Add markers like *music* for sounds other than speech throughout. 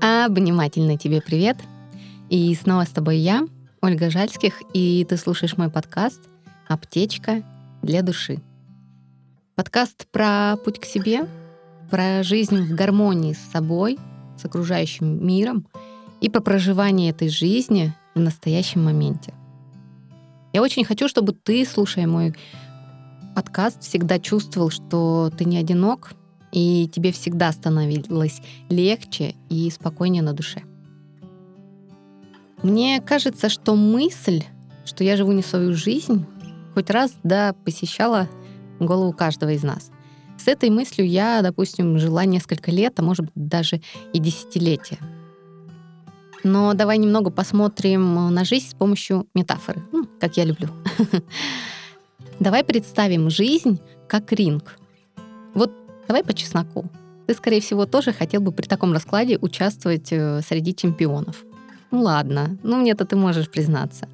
Обнимательный тебе привет. И снова с тобой я, Ольга Жальских, и ты слушаешь мой подкаст «Аптечка для души». Подкаст про путь к себе, про жизнь в гармонии с собой, с окружающим миром и про проживание этой жизни в настоящем моменте. Я очень хочу, чтобы ты, слушая мой подкаст, всегда чувствовал, что ты не одинок, и тебе всегда становилось легче и спокойнее на душе. Мне кажется, что мысль, что я живу не свою жизнь, хоть раз да посещала голову каждого из нас. С этой мыслью я, допустим, жила несколько лет, а может быть даже и десятилетия. Но давай немного посмотрим на жизнь с помощью метафоры, ну, как я люблю. *laughs* Давай представим жизнь как ринг. Вот Давай по чесноку. Ты, скорее всего, тоже хотел бы при таком раскладе участвовать э, среди чемпионов. Ну ладно, ну мне-то ты можешь признаться.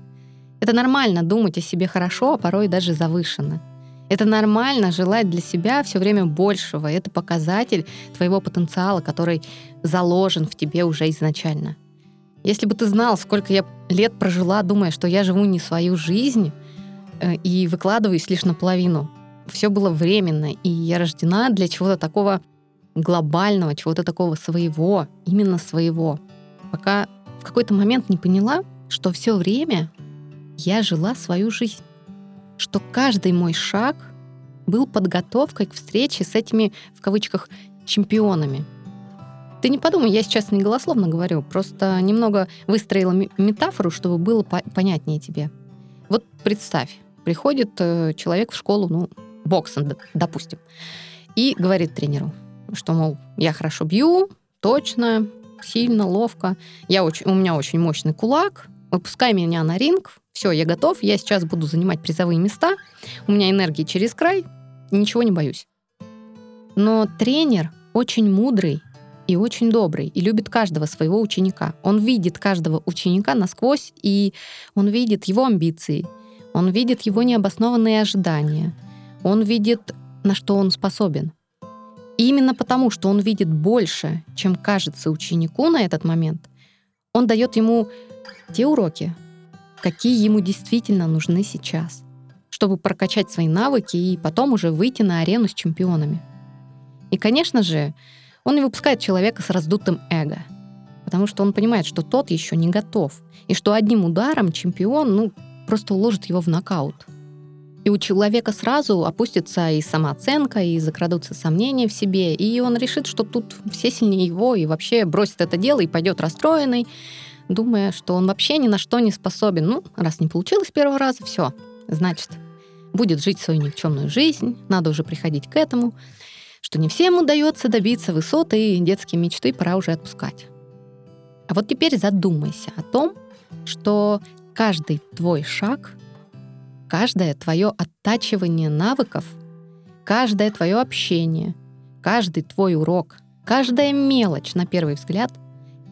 Это нормально думать о себе хорошо, а порой даже завышенно. Это нормально желать для себя все время большего. Это показатель твоего потенциала, который заложен в тебе уже изначально. Если бы ты знал, сколько я лет прожила, думая, что я живу не свою жизнь э, и выкладываюсь лишь наполовину, все было временно, и я рождена для чего-то такого глобального, чего-то такого своего, именно своего. Пока в какой-то момент не поняла, что все время я жила свою жизнь, что каждый мой шаг был подготовкой к встрече с этими, в кавычках, чемпионами. Ты не подумай, я сейчас не голословно говорю, просто немного выстроила метафору, чтобы было понятнее тебе. Вот представь, приходит э, человек в школу, ну, боксом, допустим, и говорит тренеру, что, мол, я хорошо бью, точно, сильно, ловко, я очень, у меня очень мощный кулак, выпускай меня на ринг, все, я готов, я сейчас буду занимать призовые места, у меня энергии через край, ничего не боюсь. Но тренер очень мудрый и очень добрый, и любит каждого своего ученика. Он видит каждого ученика насквозь, и он видит его амбиции, он видит его необоснованные ожидания, он видит, на что он способен. И именно потому, что он видит больше, чем кажется ученику на этот момент, он дает ему те уроки, какие ему действительно нужны сейчас, чтобы прокачать свои навыки и потом уже выйти на арену с чемпионами. И, конечно же, он не выпускает человека с раздутым эго, потому что он понимает, что тот еще не готов, и что одним ударом чемпион ну, просто уложит его в нокаут — и у человека сразу опустится и самооценка, и закрадутся сомнения в себе, и он решит, что тут все сильнее его, и вообще бросит это дело и пойдет расстроенный, думая, что он вообще ни на что не способен. Ну, раз не получилось первого раза, все, значит, будет жить свою никчемную жизнь, надо уже приходить к этому, что не всем удается добиться высоты, и детские мечты пора уже отпускать. А вот теперь задумайся о том, что каждый твой шаг — каждое твое оттачивание навыков, каждое твое общение, каждый твой урок, каждая мелочь, на первый взгляд,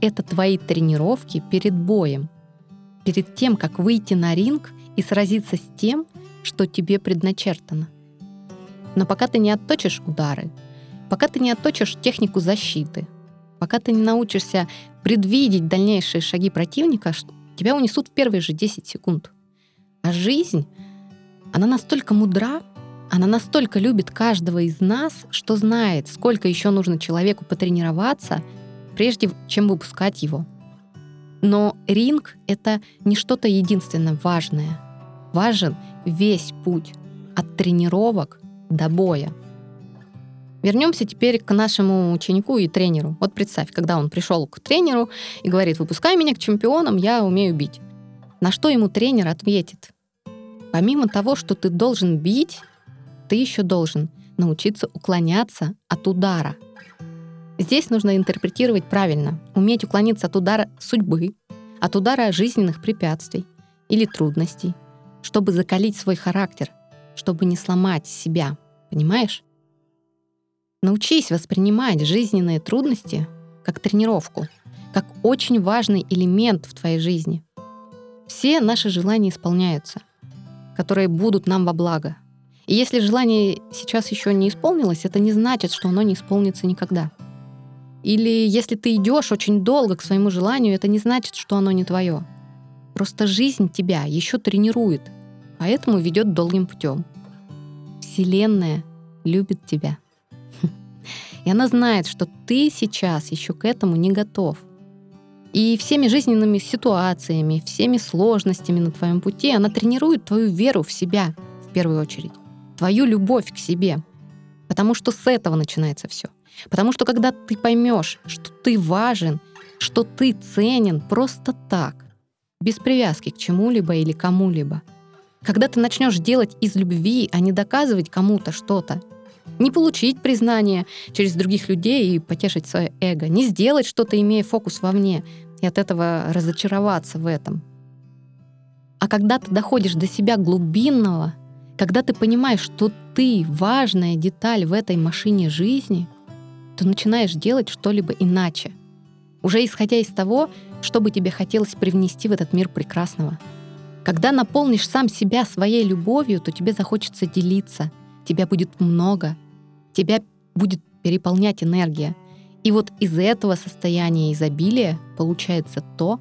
это твои тренировки перед боем, перед тем, как выйти на ринг и сразиться с тем, что тебе предначертано. Но пока ты не отточишь удары, пока ты не отточишь технику защиты, пока ты не научишься предвидеть дальнейшие шаги противника, тебя унесут в первые же 10 секунд. А жизнь она настолько мудра, она настолько любит каждого из нас, что знает, сколько еще нужно человеку потренироваться, прежде чем выпускать его. Но ринг — это не что-то единственно важное. Важен весь путь от тренировок до боя. Вернемся теперь к нашему ученику и тренеру. Вот представь, когда он пришел к тренеру и говорит, выпускай меня к чемпионам, я умею бить. На что ему тренер ответит? Помимо того, что ты должен бить, ты еще должен научиться уклоняться от удара. Здесь нужно интерпретировать правильно, уметь уклониться от удара судьбы, от удара жизненных препятствий или трудностей, чтобы закалить свой характер, чтобы не сломать себя, понимаешь? Научись воспринимать жизненные трудности как тренировку, как очень важный элемент в твоей жизни. Все наши желания исполняются — которые будут нам во благо. И если желание сейчас еще не исполнилось, это не значит, что оно не исполнится никогда. Или если ты идешь очень долго к своему желанию, это не значит, что оно не твое. Просто жизнь тебя еще тренирует, поэтому ведет долгим путем. Вселенная любит тебя. *laughs* И она знает, что ты сейчас еще к этому не готов. И всеми жизненными ситуациями, всеми сложностями на твоем пути она тренирует твою веру в себя в первую очередь, твою любовь к себе. Потому что с этого начинается все. Потому что когда ты поймешь, что ты важен, что ты ценен просто так, без привязки к чему-либо или кому-либо, когда ты начнешь делать из любви, а не доказывать кому-то что-то, не получить признание через других людей и потешить свое эго, не сделать что-то, имея фокус вовне, и от этого разочароваться в этом. А когда ты доходишь до себя глубинного, когда ты понимаешь, что ты важная деталь в этой машине жизни — то начинаешь делать что-либо иначе, уже исходя из того, что бы тебе хотелось привнести в этот мир прекрасного. Когда наполнишь сам себя своей любовью, то тебе захочется делиться, тебя будет много, тебя будет переполнять энергия. И вот из этого состояния изобилия получается то,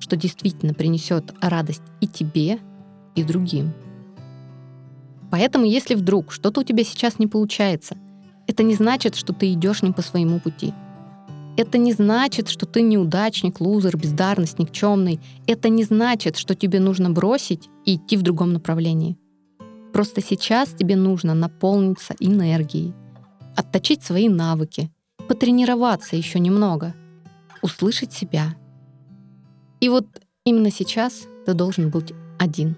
что действительно принесет радость и тебе, и другим. Поэтому, если вдруг что-то у тебя сейчас не получается — это не значит, что ты идешь не по своему пути. Это не значит, что ты неудачник, лузер, бездарность, никчемный. Это не значит, что тебе нужно бросить и идти в другом направлении. Просто сейчас тебе нужно наполниться энергией, отточить свои навыки, потренироваться еще немного, услышать себя. И вот именно сейчас ты должен быть один.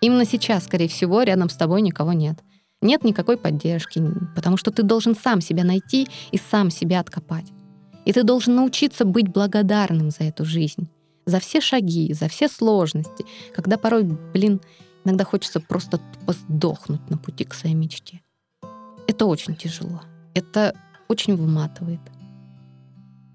Именно сейчас, скорее всего, рядом с тобой никого нет — нет никакой поддержки, потому что ты должен сам себя найти и сам себя откопать. И ты должен научиться быть благодарным за эту жизнь, за все шаги, за все сложности, когда порой, блин, иногда хочется просто сдохнуть на пути к своей мечте. Это очень тяжело. Это очень выматывает.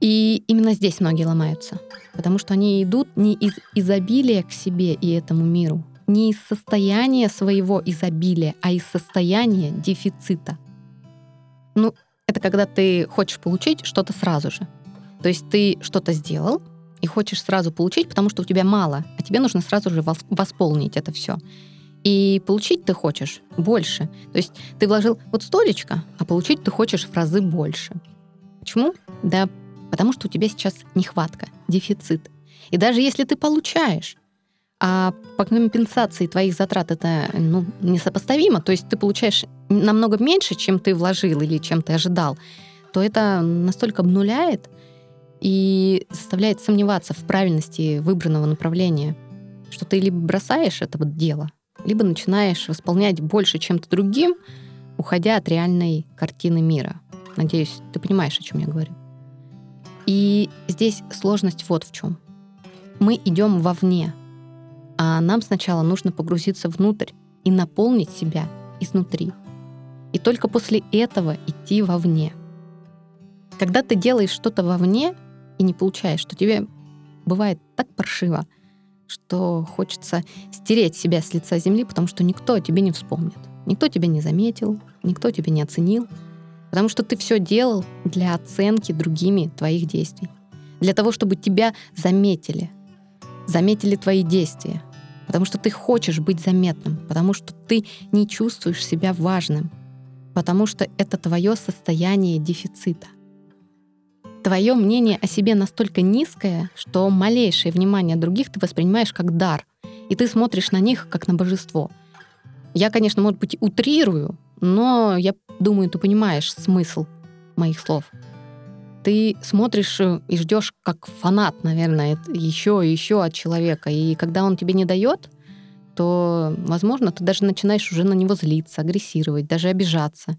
И именно здесь многие ломаются, потому что они идут не из изобилия к себе и этому миру, не из состояния своего изобилия, а из состояния дефицита. Ну, это когда ты хочешь получить что-то сразу же. То есть ты что-то сделал и хочешь сразу получить, потому что у тебя мало, а тебе нужно сразу же восполнить это все. И получить ты хочешь больше. То есть ты вложил вот столечко, а получить ты хочешь в разы больше. Почему? Да потому что у тебя сейчас нехватка, дефицит. И даже если ты получаешь, а по компенсации твоих затрат это ну, несопоставимо, то есть ты получаешь намного меньше, чем ты вложил или чем ты ожидал, то это настолько обнуляет и заставляет сомневаться в правильности выбранного направления, что ты либо бросаешь это вот дело, либо начинаешь восполнять больше чем-то другим, уходя от реальной картины мира. Надеюсь, ты понимаешь, о чем я говорю. И здесь сложность вот в чем. Мы идем вовне, а нам сначала нужно погрузиться внутрь и наполнить себя изнутри. И только после этого идти вовне. Когда ты делаешь что-то вовне и не получаешь, что тебе бывает так паршиво, что хочется стереть себя с лица земли, потому что никто о тебе не вспомнит. Никто тебя не заметил, никто тебя не оценил, потому что ты все делал для оценки другими твоих действий. Для того, чтобы тебя заметили, заметили твои действия, потому что ты хочешь быть заметным, потому что ты не чувствуешь себя важным, потому что это твое состояние дефицита. Твое мнение о себе настолько низкое, что малейшее внимание других ты воспринимаешь как дар, и ты смотришь на них как на божество. Я, конечно, может быть, утрирую, но я думаю, ты понимаешь смысл моих слов ты смотришь э, и ждешь как фанат, наверное, еще и еще от человека. И когда он тебе не дает, то, возможно, ты даже начинаешь уже на него злиться, агрессировать, даже обижаться.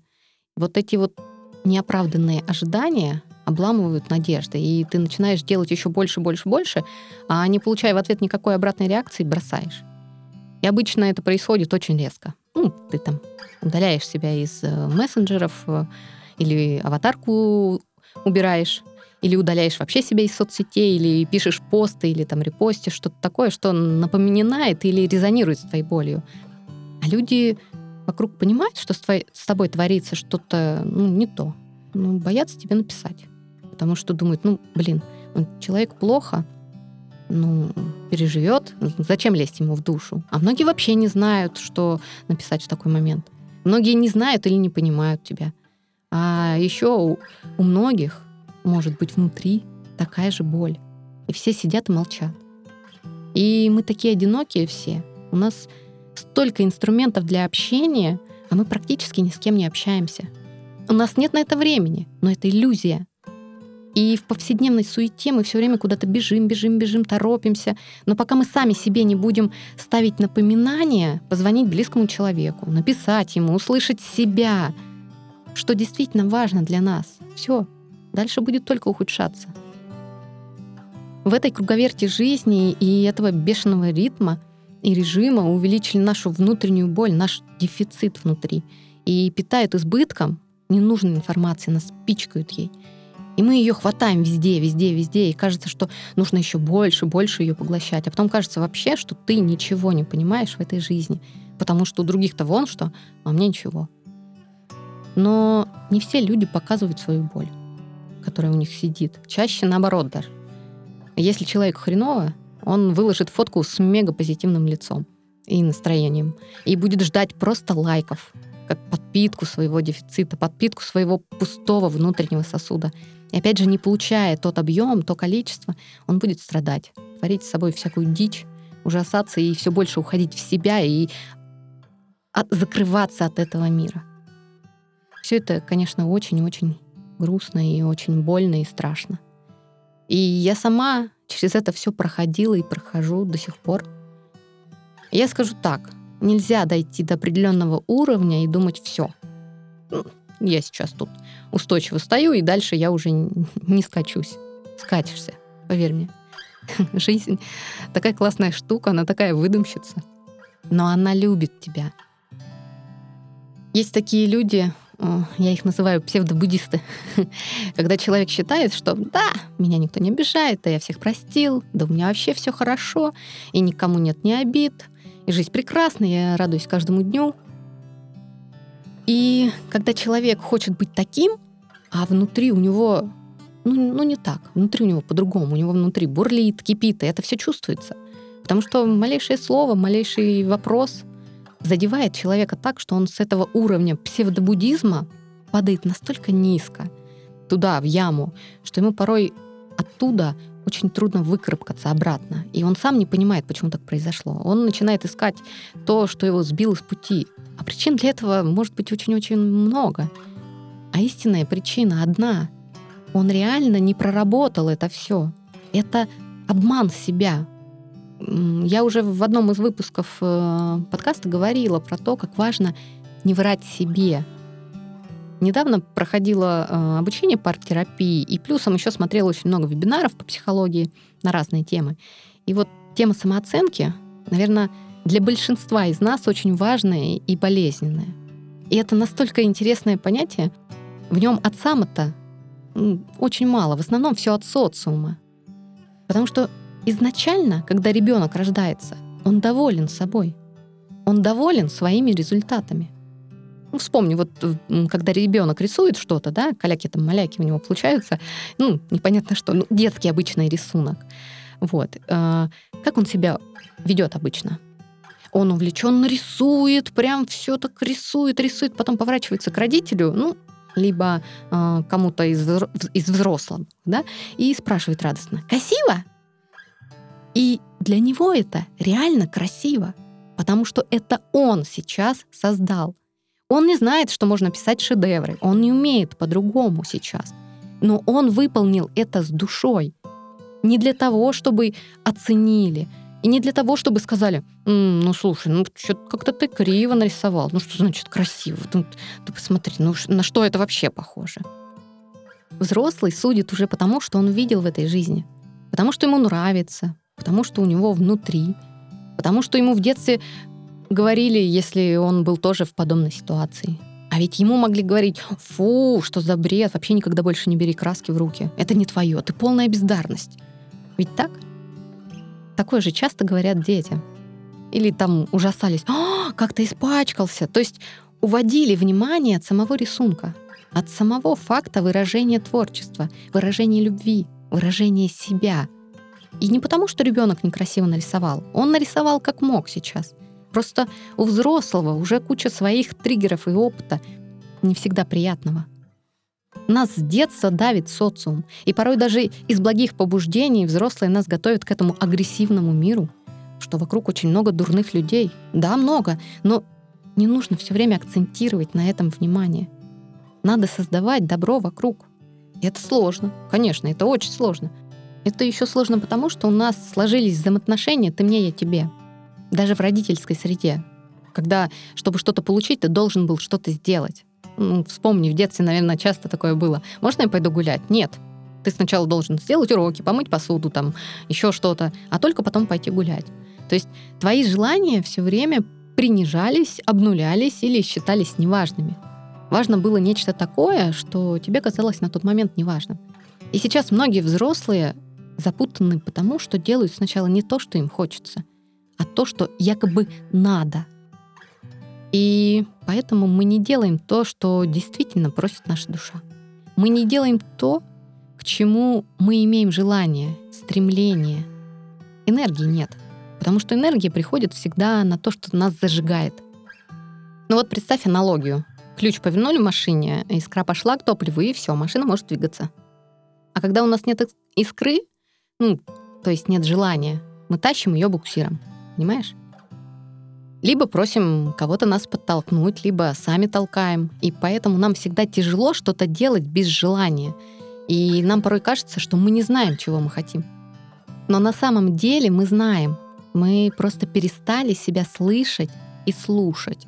Вот эти вот неоправданные ожидания обламывают надежды, и ты начинаешь делать еще больше, больше, больше, а не получая в ответ никакой обратной реакции, бросаешь. И обычно это происходит очень резко. Ну, ты там удаляешь себя из э, мессенджеров э, или аватарку убираешь, или удаляешь вообще себя из соцсетей, или пишешь посты, или там репостишь, что-то такое, что напоминает или резонирует с твоей болью. А люди вокруг понимают, что с, твоей, с тобой творится что-то ну, не то. Ну, боятся тебе написать. Потому что думают, ну, блин, человек плохо, ну, переживет, зачем лезть ему в душу? А многие вообще не знают, что написать в такой момент. Многие не знают или не понимают тебя. А еще у, у многих может быть внутри такая же боль. И все сидят и молчат. И мы такие одинокие все. У нас столько инструментов для общения, а мы практически ни с кем не общаемся. У нас нет на это времени, но это иллюзия. И в повседневной суете мы все время куда-то бежим, бежим, бежим, торопимся. Но пока мы сами себе не будем ставить напоминания, позвонить близкому человеку, написать ему, услышать себя, что действительно важно для нас, все, дальше будет только ухудшаться. В этой круговерти жизни и этого бешеного ритма и режима увеличили нашу внутреннюю боль, наш дефицит внутри. И питают избытком ненужной информации, нас пичкают ей. И мы ее хватаем везде, везде, везде, и кажется, что нужно еще больше, больше ее поглощать. А потом кажется вообще, что ты ничего не понимаешь в этой жизни, потому что у других-то вон что, а мне ничего. Но не все люди показывают свою боль, которая у них сидит. Чаще наоборот даже. Если человек хреново, он выложит фотку с мега позитивным лицом и настроением. И будет ждать просто лайков, как подпитку своего дефицита, подпитку своего пустого внутреннего сосуда. И опять же, не получая тот объем, то количество, он будет страдать, творить с собой всякую дичь, ужасаться и все больше уходить в себя и от, закрываться от этого мира. Все это, конечно, очень-очень грустно и очень больно и страшно. И я сама через это все проходила и прохожу до сих пор. Я скажу так, нельзя дойти до определенного уровня и думать все. Я сейчас тут устойчиво стою, и дальше я уже не скачусь. Скатишься, поверь мне. *laughs* Жизнь такая классная штука, она такая выдумщица. Но она любит тебя. Есть такие люди, я их называю псевдобуддисты, *laughs* когда человек считает, что да, меня никто не обижает, да я всех простил, да у меня вообще все хорошо, и никому нет ни обид, и жизнь прекрасна, я радуюсь каждому дню. И когда человек хочет быть таким, а внутри у него, ну, ну не так, внутри у него по-другому, у него внутри бурлит, кипит, и это все чувствуется. Потому что малейшее слово, малейший вопрос задевает человека так, что он с этого уровня псевдобуддизма падает настолько низко, туда, в яму, что ему порой оттуда очень трудно выкарабкаться обратно. И он сам не понимает, почему так произошло. Он начинает искать то, что его сбило с пути. А причин для этого может быть очень-очень много. А истинная причина одна. Он реально не проработал это все. Это обман себя. Я уже в одном из выпусков э, подкаста говорила про то, как важно не врать себе. Недавно проходила э, обучение партерапии, и плюсом еще смотрела очень много вебинаров по психологии на разные темы. И вот тема самооценки, наверное, для большинства из нас очень важная и болезненная. И это настолько интересное понятие. В нем от сама-то очень мало, в основном все от социума. Потому что изначально, когда ребенок рождается, он доволен собой. Он доволен своими результатами. Ну, вспомни, вот когда ребенок рисует что-то, да, каляки там, маляки у него получаются, ну, непонятно что, ну, детский обычный рисунок. Вот. Э, как он себя ведет обычно? Он увлеченно рисует, прям все так рисует, рисует, потом поворачивается к родителю, ну, либо э, кому-то из, из взрослых, да, и спрашивает радостно, красиво? И для него это реально красиво, потому что это он сейчас создал. Он не знает, что можно писать шедевры, он не умеет по-другому сейчас. Но он выполнил это с душой. Не для того, чтобы оценили, и не для того, чтобы сказали, М, ну слушай, ну что как-то ты криво нарисовал. Ну что значит красиво? Ты, ты посмотри, ну на что это вообще похоже? Взрослый судит уже потому, что он видел в этой жизни. Потому что ему нравится, потому что у него внутри, потому что ему в детстве говорили, если он был тоже в подобной ситуации. А ведь ему могли говорить, фу, что за бред, вообще никогда больше не бери краски в руки. Это не твое, ты полная бездарность. Ведь так? Такое же часто говорят детям. Или там ужасались, а, как ты испачкался. То есть уводили внимание от самого рисунка. от самого факта выражения творчества, выражения любви, выражения себя. И не потому, что ребенок некрасиво нарисовал. Он нарисовал как мог сейчас. Просто у взрослого уже куча своих триггеров и опыта, не всегда приятного. Нас с детства давит социум, и порой даже из благих побуждений взрослые нас готовят к этому агрессивному миру, что вокруг очень много дурных людей. Да, много, но не нужно все время акцентировать на этом внимание. Надо создавать добро вокруг. И это сложно. Конечно, это очень сложно. Это еще сложно потому, что у нас сложились взаимоотношения «ты мне, я тебе». Даже в родительской среде. Когда, чтобы что-то получить, ты должен был что-то сделать. Ну, вспомни, в детстве, наверное, часто такое было. Можно я пойду гулять? Нет. Ты сначала должен сделать уроки, помыть посуду, там, еще что-то, а только потом пойти гулять. То есть твои желания все время принижались, обнулялись или считались неважными. Важно было нечто такое, что тебе казалось на тот момент неважным. И сейчас многие взрослые запутаны потому, что делают сначала не то, что им хочется, а то, что якобы надо. И поэтому мы не делаем то, что действительно просит наша душа. Мы не делаем то, к чему мы имеем желание, стремление. Энергии нет. Потому что энергия приходит всегда на то, что нас зажигает. Ну вот представь аналогию. Ключ повернули в машине, искра пошла к топливу, и все, машина может двигаться. А когда у нас нет искры, ну, то есть нет желания, мы тащим ее буксиром. Понимаешь? Либо просим кого-то нас подтолкнуть, либо сами толкаем. И поэтому нам всегда тяжело что-то делать без желания. И нам порой кажется, что мы не знаем, чего мы хотим. Но на самом деле мы знаем. Мы просто перестали себя слышать и слушать.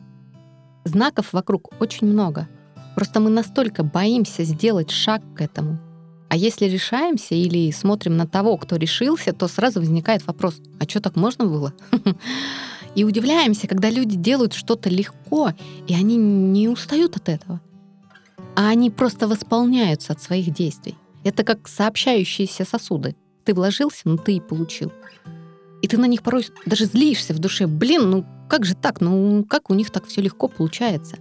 Знаков вокруг очень много. Просто мы настолько боимся сделать шаг к этому. А если решаемся или смотрим на того, кто решился, то сразу возникает вопрос, а что так можно было? *laughs* И удивляемся, когда люди делают что-то легко, и они не устают от этого. А они просто восполняются от своих действий. Это как сообщающиеся сосуды. Ты вложился, но ты и получил. И ты на них порой даже злишься в душе. Блин, ну как же так? Ну как у них так все легко получается?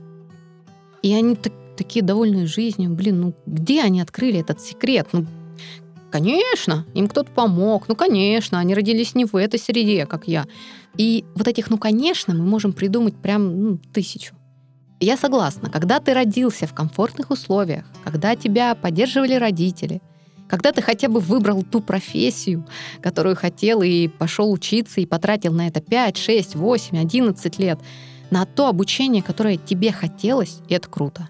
И они так, такие довольные жизнью. Блин, ну где они открыли этот секрет? Ну, конечно, им кто-то помог. Ну, конечно, они родились не в этой среде, как я. И вот этих «ну, конечно» мы можем придумать прям ну, тысячу. Я согласна, когда ты родился в комфортных условиях, когда тебя поддерживали родители, когда ты хотя бы выбрал ту профессию, которую хотел, и пошел учиться, и потратил на это 5, 6, 8, 11 лет, на то обучение, которое тебе хотелось, это круто.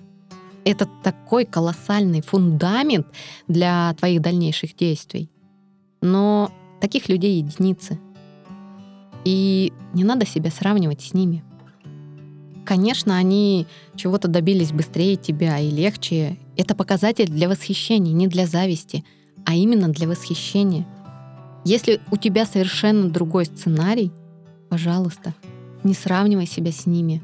Это такой колоссальный фундамент для твоих дальнейших действий. Но таких людей единицы — и не надо себя сравнивать с ними. Конечно, они чего-то добились быстрее тебя и легче. Это показатель для восхищения, не для зависти, а именно для восхищения. Если у тебя совершенно другой сценарий, пожалуйста, не сравнивай себя с ними.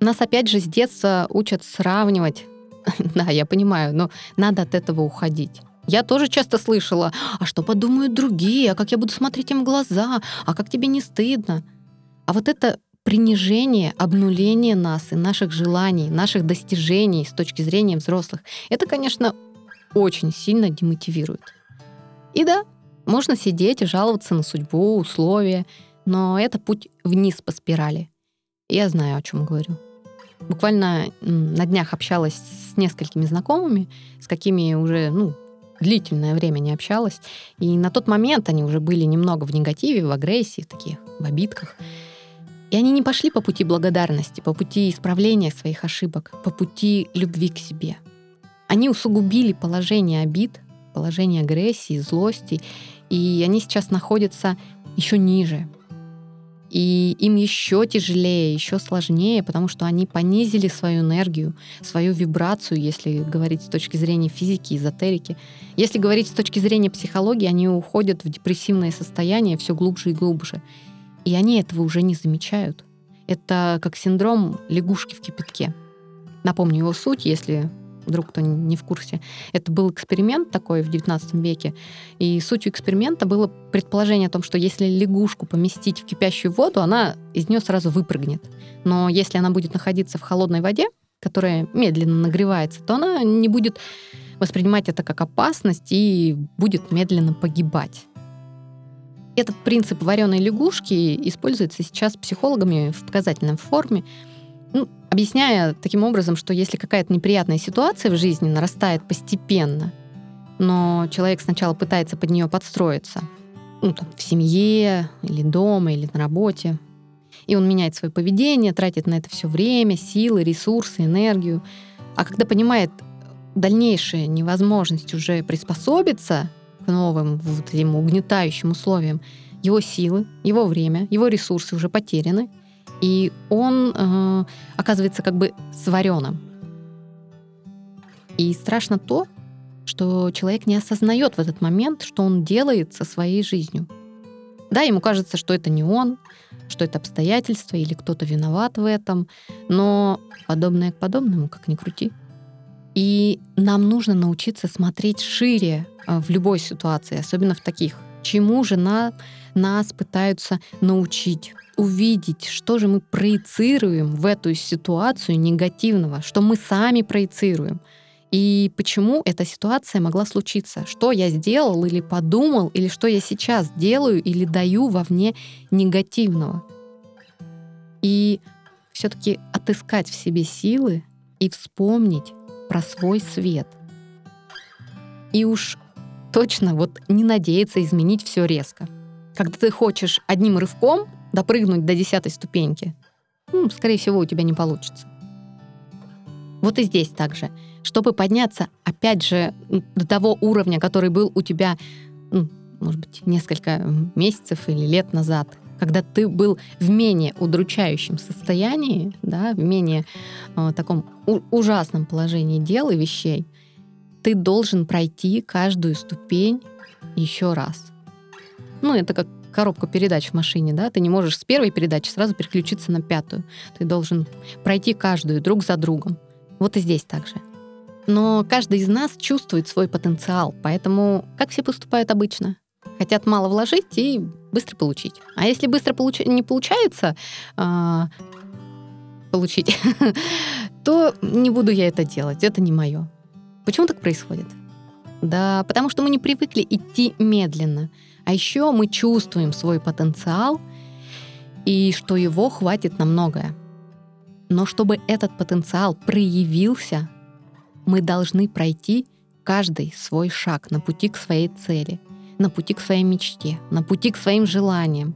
Нас опять же с детства учат сравнивать. *laughs* да, я понимаю, но надо от этого уходить. Я тоже часто слышала, а что подумают другие, а как я буду смотреть им в глаза, а как тебе не стыдно. А вот это принижение, обнуление нас и наших желаний, наших достижений с точки зрения взрослых, это, конечно, очень сильно демотивирует. И да, можно сидеть и жаловаться на судьбу, условия, но это путь вниз по спирали. Я знаю, о чем говорю. Буквально на днях общалась с несколькими знакомыми, с какими уже ну, длительное время не общалась. И на тот момент они уже были немного в негативе, в агрессии, таких, в обидках. И они не пошли по пути благодарности, по пути исправления своих ошибок, по пути любви к себе. Они усугубили положение обид, положение агрессии, злости, и они сейчас находятся еще ниже, и им еще тяжелее, еще сложнее, потому что они понизили свою энергию, свою вибрацию, если говорить с точки зрения физики, эзотерики. Если говорить с точки зрения психологии, они уходят в депрессивное состояние все глубже и глубже. И они этого уже не замечают. Это как синдром лягушки в кипятке. Напомню его суть, если вдруг кто не в курсе. Это был эксперимент такой в XIX веке, и сутью эксперимента было предположение о том, что если лягушку поместить в кипящую воду, она из нее сразу выпрыгнет. Но если она будет находиться в холодной воде, которая медленно нагревается, то она не будет воспринимать это как опасность и будет медленно погибать. Этот принцип вареной лягушки используется сейчас психологами в показательной форме, ну, объясняя таким образом, что если какая-то неприятная ситуация в жизни нарастает постепенно, но человек сначала пытается под нее подстроиться, ну, там, в семье или дома или на работе, и он меняет свое поведение, тратит на это все время, силы, ресурсы, энергию. А когда понимает дальнейшую невозможность уже приспособиться к новым вот этим угнетающим условиям, его силы, его время, его ресурсы уже потеряны, и он э, оказывается как бы сваренным. И страшно то, что человек не осознает в этот момент, что он делает со своей жизнью. Да, ему кажется, что это не он, что это обстоятельства или кто-то виноват в этом, но подобное к подобному, как ни крути. И нам нужно научиться смотреть шире э, в любой ситуации, особенно в таких. Чему же на, нас пытаются научить? Увидеть, что же мы проецируем в эту ситуацию негативного, что мы сами проецируем. И почему эта ситуация могла случиться? Что я сделал или подумал, или что я сейчас делаю или даю вовне негативного? И все-таки отыскать в себе силы и вспомнить, про свой свет. И уж точно вот не надеяться изменить все резко. Когда ты хочешь одним рывком допрыгнуть до десятой ступеньки, ну, скорее всего, у тебя не получится. Вот и здесь также. Чтобы подняться, опять же, до того уровня, который был у тебя, ну, может быть, несколько месяцев или лет назад, когда ты был в менее удручающем состоянии, да, в менее э, таком ужасном положении дел и вещей, ты должен пройти каждую ступень еще раз. Ну, это как коробка передач в машине, да, ты не можешь с первой передачи сразу переключиться на пятую. Ты должен пройти каждую друг за другом. Вот и здесь так же. Но каждый из нас чувствует свой потенциал, поэтому как все поступают обычно? Хотят мало вложить и быстро получить. А если быстро получ... не получается а... получить, *laughs* то не буду я это делать. Это не мое. Почему так происходит? Да, потому что мы не привыкли идти медленно. А еще мы чувствуем свой потенциал и что его хватит на многое. Но чтобы этот потенциал проявился, мы должны пройти каждый свой шаг на пути к своей цели — на пути к своей мечте, на пути к своим желаниям.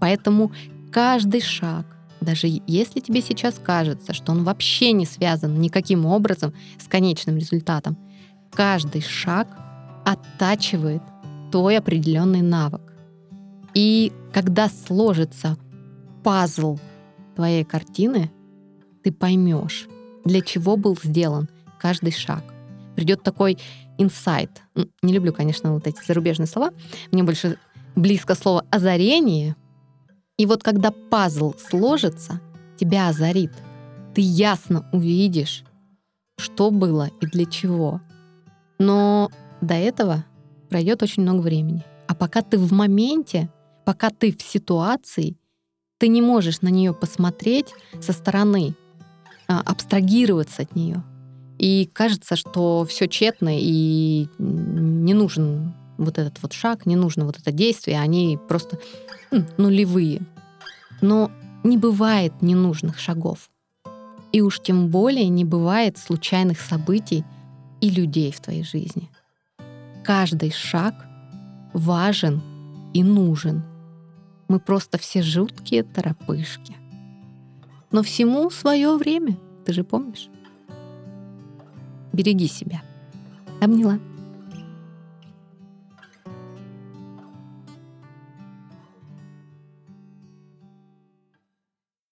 Поэтому каждый шаг, даже если тебе сейчас кажется, что он вообще не связан никаким образом с конечным результатом, каждый шаг оттачивает твой определенный навык. И когда сложится пазл твоей картины, ты поймешь, для чего был сделан каждый шаг. Придет такой инсайт. Не люблю, конечно, вот эти зарубежные слова. Мне больше близко слово озарение. И вот когда пазл сложится, тебя озарит. Ты ясно увидишь, что было и для чего. Но до этого пройдет очень много времени. А пока ты в моменте, пока ты в ситуации, ты не можешь на нее посмотреть со стороны, а, абстрагироваться от нее. И кажется, что все тщетно и не нужен вот этот вот шаг, не нужно вот это действие, они просто нулевые. Но не бывает ненужных шагов. И уж тем более не бывает случайных событий и людей в твоей жизни. Каждый шаг важен и нужен. Мы просто все жуткие торопышки. Но всему свое время, ты же помнишь? Береги себя. Обняла.